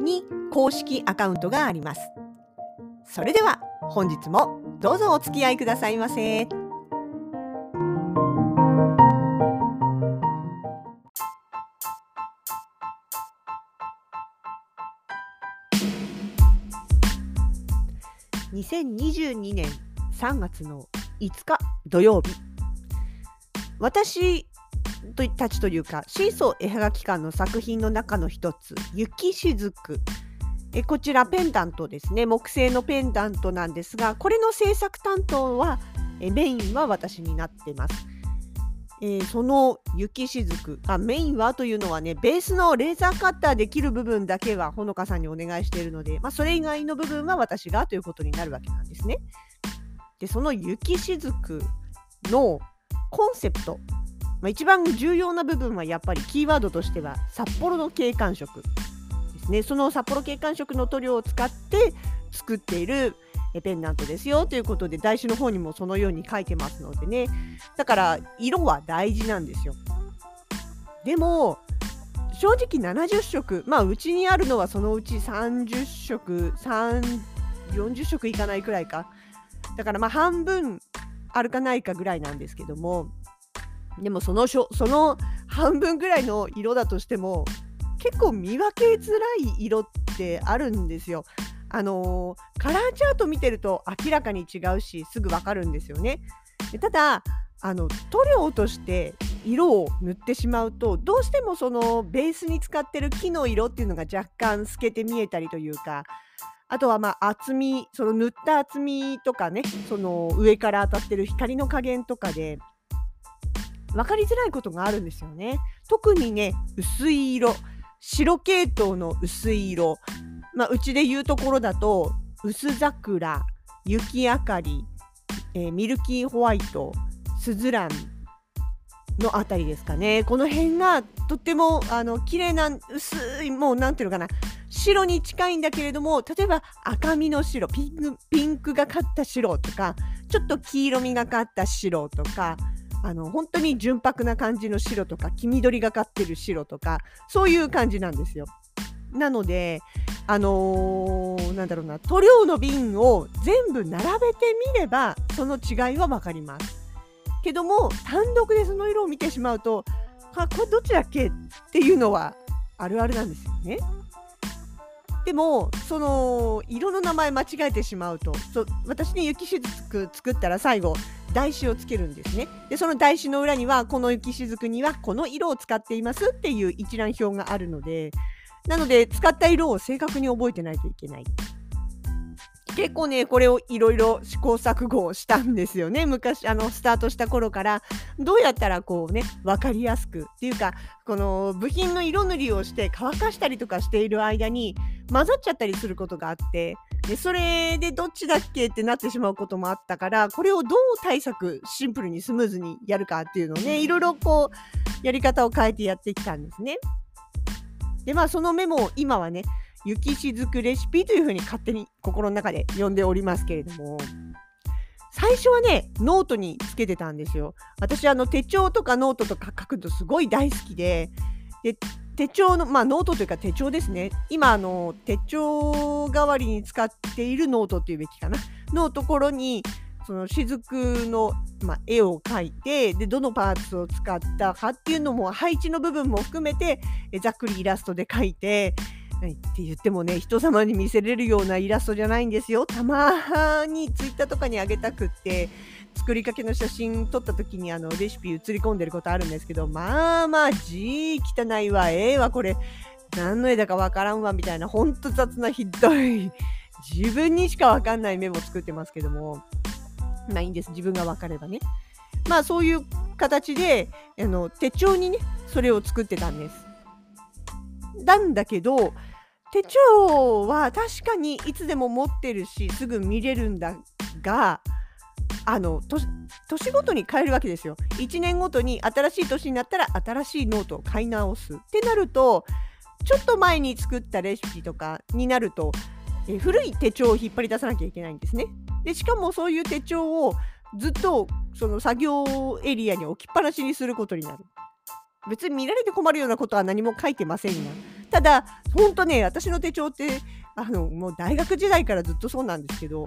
に公式アカウントがありますそれでは本日もどうぞお付き合いくださいませ。2022年3月の5日土曜日私たちというかシーソー絵はがき館の作品の中の一つ「雪しずく」えこちらペンダントですね木製のペンダントなんですがこれの制作担当はえメインは私になってます。えー、その雪しずくあメインはというのはねベースのレーザーカッターできる部分だけはほのかさんにお願いしているので、まあ、それ以外の部分は私がということになるわけなんですね。でその雪しずくのコンセプト、まあ、一番重要な部分はやっぱりキーワードとしては札幌の景観色ですね。その札幌景観色の塗料を使って作っているペンダントですよということで台紙の方にもそのように書いてますのでね。だから色は大事なんですよ。でも正直70色まあうちにあるのはそのうち30色40色いかないくらいか。だからまあ半分あるかないかぐらいなんですけども。でもそのその半分ぐらいの色だとしても結構見分けづらい色ってあるんですよ。あのー、カラーチャート見てると明らかに違うしすぐわかるんですよね。でただあの塗料として色を塗ってしまうとどうしてもそのベースに使ってる木の色っていうのが若干透けて見えたりというかあとはまあ厚みその塗った厚みとかねその上から当たってる光の加減とかで分かりづらいことがあるんですよね。特にね薄い色。白系統の薄い色、まあ、うちで言うところだと薄桜雪明かり、えー、ミルキーホワイトスズランのあたりですかね。この辺がとってもあの綺麗な薄いもう何ていうのかな。白に近いんだけれども例えば赤みの白ピンクピンクがかった白とかちょっと黄色みがかった白とかあの本当に純白な感じの白とか黄緑がかってる白とかそういう感じなんですよ。なのであのー、なんだろうな塗料の瓶を全部並べてみればその違いは分かります。けども単独でその色を見てしまうとあこれどちだっけ？っていうのはあるあるなんですよね。でもその色の名前間違えてしまうとそ私に雪しずく作ったら最後台紙をつけるんですね。でその台紙の裏にはこの雪しずくにはこの色を使っていますっていう一覧表があるのでなので使った色を正確に覚えてないといけない。結構ねこれをいろいろ試行錯誤したんですよね。昔あのスタートした頃から。どうやったらこうね分かりやすくっていうかこの部品の色塗りをして乾かしたりとかしている間に混ざっちゃったりすることがあって。でそれでどっちだっけってなってしまうこともあったからこれをどう対策シンプルにスムーズにやるかっていうのをねいろいろこうやり方を変えてやってきたんですね。でまあそのメモを今はね雪しずくレシピというふうに勝手に心の中で呼んでおりますけれども最初はねノートにつけてたんですよ。私あの手帳とかノートとか書くとすごい大好きでで手帳のまあノートというか手帳ですね今あの手帳代わりに使っているノートっていうべきかなのところにその雫の、まあ、絵を描いてでどのパーツを使ったかっていうのも配置の部分も含めてざっくりイラストで描いてはい。って言ってもね人様に見せれるようなイラストじゃないんですよ。たまにツイッターとかにあげたくって作りかけの写真撮った時にあのレシピ写り込んでることあるんですけどまあまあ字汚いわ。ええわこれ。何の絵だかわからんわみたいなほんと雑なひどい。自分にしかわかんないメモ作ってますけども。まあいいんです。自分がわかればね。まあそういう形であの手帳にねそれを作ってたんです。なんだけど手帳は確かにいつでも持ってるしすぐ見れるんだがあの年ごとに変えるわけですよ。1年ごとに新しい年になったら新しいノートを買い直すってなるとちょっと前に作ったレシピとかになるとえ古い手帳を引っ張り出さなきゃいけないんですね。でしかもそういう手帳をずっとその作業エリアに置きっぱなしにすることになる。別に見られて困るようなことは何も書いてませんが。ただ、ほんとね、私の手帳って、あの、もう大学時代からずっとそうなんですけど、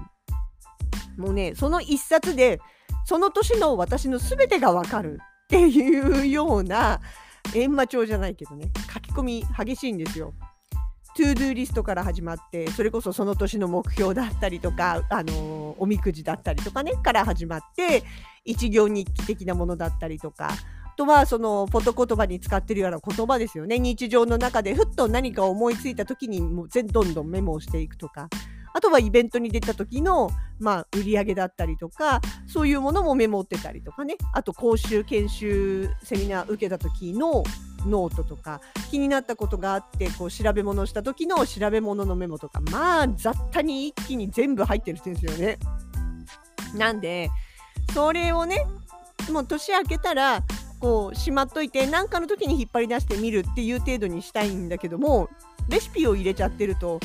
もうね、その一冊で、その年の私の全てがわかるっていうような、閻魔帳じゃないけどね、書き込み激しいんですよ。 to-do list から始まってそれこそその年の目標だったりとか、あのおみくじだったりとかねから始まって一行日記的なものだったりとかとはそのフォト言葉に使ってるような言葉ですよね。日常の中でふっと何か思いついた時にもう全どんどんメモをしていくとか。あとはイベントに出た時の、まあ、売り上げだったりとかそういうものもメモってたりとかね。あと講習研修セミナー受けた時のノートとか。気になったことがあってこう調べ物した時の調べ物のメモとか。まあ雑多に一気に全部入ってるんですよね。なんでそれをねもう年明けたらこうしまっといて何かの時に引っ張り出してみるっていう程度にしたいんだけどもレシピを入れちゃってると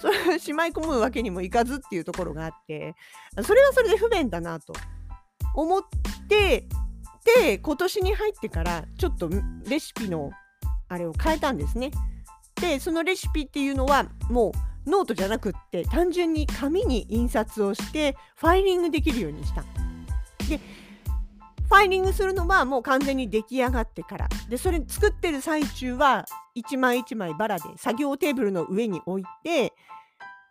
それしまい込むわけにもいかずっていうところがあってそれはそれで不便だなと思ってで今年に入ってからちょっとレシピのあれを変えたんですね。でそのレシピっていうのはもうノートじゃなくって単純に紙に印刷をしてファイリングできるようにした。でファイリングするのはもう完全に出来上がってから。でそれ作ってる最中は一枚一枚バラで作業テーブルの上に置いて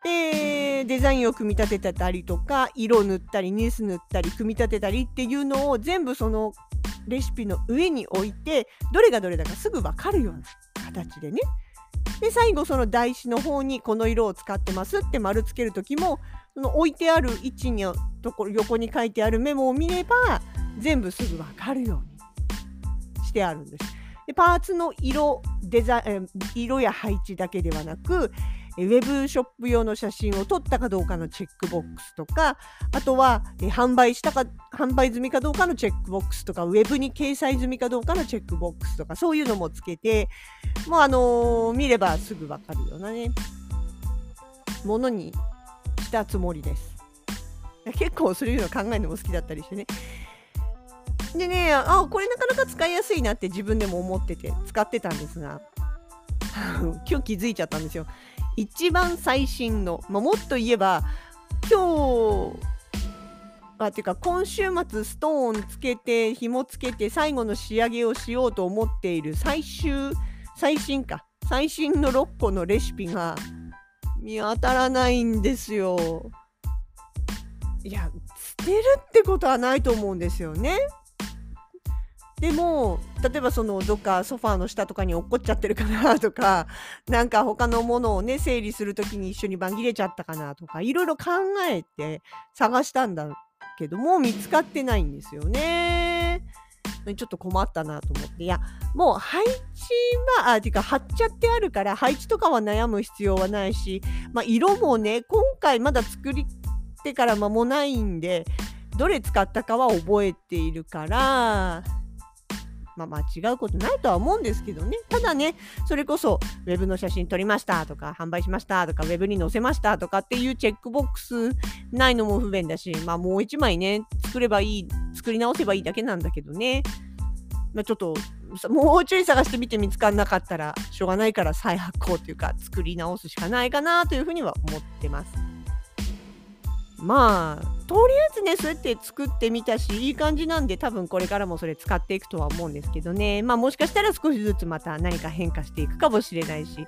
でデザインを組み立てたりとか色塗ったりニュース塗ったり組み立てたりっていうのを全部そのレシピの上に置いてどれがどれだかすぐ分かるような形でね。で最後その台紙の方にこの色を使ってますって丸つける時もその置いてある位置のところ横に書いてあるメモを見れば全部すぐ分かるようにしてあるんです。でパーツの色デザイン色や配置だけではなくウェブショップ用の写真を撮ったかどうかのチェックボックスとかあとは販売したか販売済みかどうかのチェックボックスとかウェブに掲載済みかどうかのチェックボックスとかそういうのもつけてもうあのー、見ればすぐわかるようなねものにしたつもりです。結構そういうの考えるのも好きだったりしてね。でね、あ、これなかなか使いやすいなって自分でも思ってて使ってたんですが、今日気づいちゃったんですよ。一番最新の、まあ、もっと言えば今日あていうか今週末ストーンつけて紐つけて最後の仕上げをしようと思っている最終最新か最新の6個のレシピが見当たらないんですよ。いや捨てるってことはないと思うんですよね。でも例えばそのどっかソファーの下とかに落っこっちゃってるかなとか なんか他のものをね整理する時に一緒に番切れちゃったかなとかいろいろ考えて探したんだけども見つかってないんですよね。ちょっと困ったなと思っていやもう配置はあてか貼っちゃってあるから配置とかは悩む必要はないし、まあ、色もね今回まだ作りてから間もないんでどれ使ったかは覚えているからまあ、間違うことないとは思うんですけどね。ただね、それこそ、ウェブの写真撮りましたとか、販売しましたとか、ウェブに載せましたとかっていうチェックボックスないのも不便だし、まあ、もう1枚ね、作ればいい、作り直せばいいだけなんだけどね。まあ、ちょっと、もうちょい探してみて見つからなかったら、しょうがないから再発行というか、作り直すしかないかなというふうには思ってます。まあとりあえずねそうやって作ってみたしいい感じなんで多分これからもそれ使っていくとは思うんですけどね。まあもしかしたら少しずつまた何か変化していくかもしれないし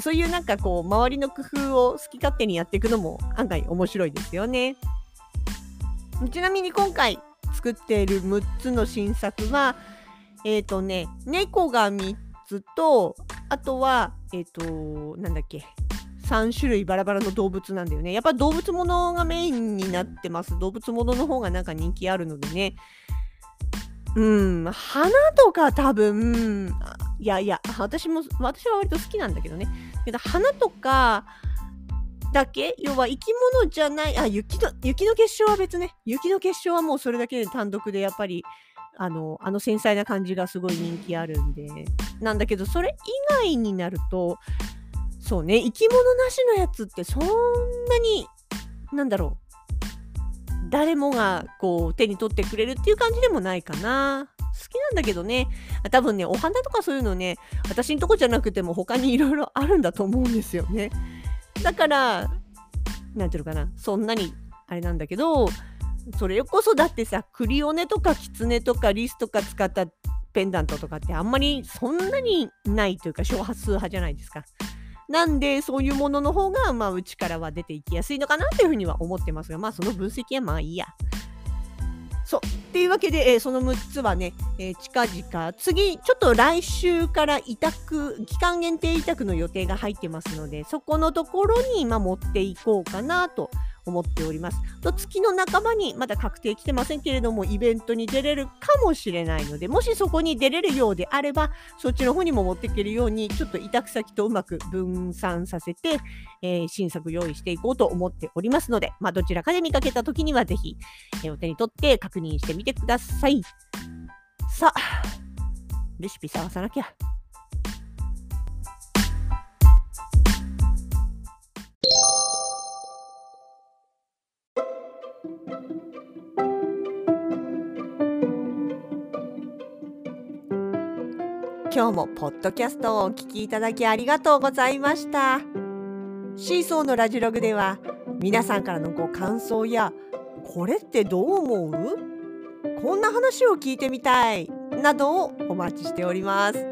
そういうなんかこう周りの工夫を好き勝手にやっていくのも案外面白いですよね。ちなみに今回作っている6つの新作はえっ、ー、とね猫が3つとあとはえっ、ー、となんだっけ3種類バラバラの動物なんだよね。やっぱ動物ものがメインになってます。動物ものの方がなんか人気あるのでね。うん、花とか多分、いやいや、私も、私は割と好きなんだけどね。けど花とかだけ？要は生き物じゃないあ雪の雪の結晶は別ね雪の結晶はもうそれだけで単独でやっぱりあのあの繊細な感じがすごい人気あるんでなんだけどそれ以外になるとそうね生き物なしのやつってそんなになんだろう誰もがこう手に取ってくれるっていう感じでもないかな。好きなんだけどね、多分ね、お花とかそういうのね、私んとこじゃなくても他にいろいろあるんだと思うんですよね。だから、なんていうのかな、そんなにあれなんだけど、それこそだってさ、クリオネとかキツネとかリスとか使ったペンダントとかってあんまりそんなにないというか少数派じゃないですか。なんでそういうものの方が、まあ、うちからは出ていきやすいのかなというふうには思ってますが、まあその分析はまあいいや。そう。っていうわけで、えー、その6つはね、えー、近々、次、ちょっと来週から委託、期間限定委託の予定が入ってますので、そこのところに、ま、持っていこうかなと思っております。と月の半ばにまだ確定来てませんけれども、イベントに出れるかもしれないので、もしそこに出れるようであれば、そっちの方にも持っていけるように、ちょっと委託先とうまく分散させて、えー、新作用意していこうと思っておりますので、まあ、どちらかで見かけた時にはぜひ、えー、お手に取って確認してみてください。さあ、レシピ探さなきゃ。今日もポッドキャストをお聞きいただきありがとうございました。シーソーのラジログでは皆さんからのご感想やこれってどう思う？こんな話を聞いてみたいなどをお待ちしております。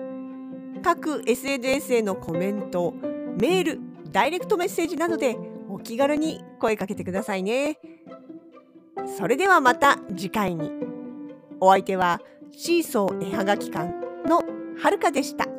各 SNS へのコメントメールダイレクトメッセージなどでお気軽に声かけてくださいね。それではまた次回にお相手はシーソー絵はがき館のはるかでした。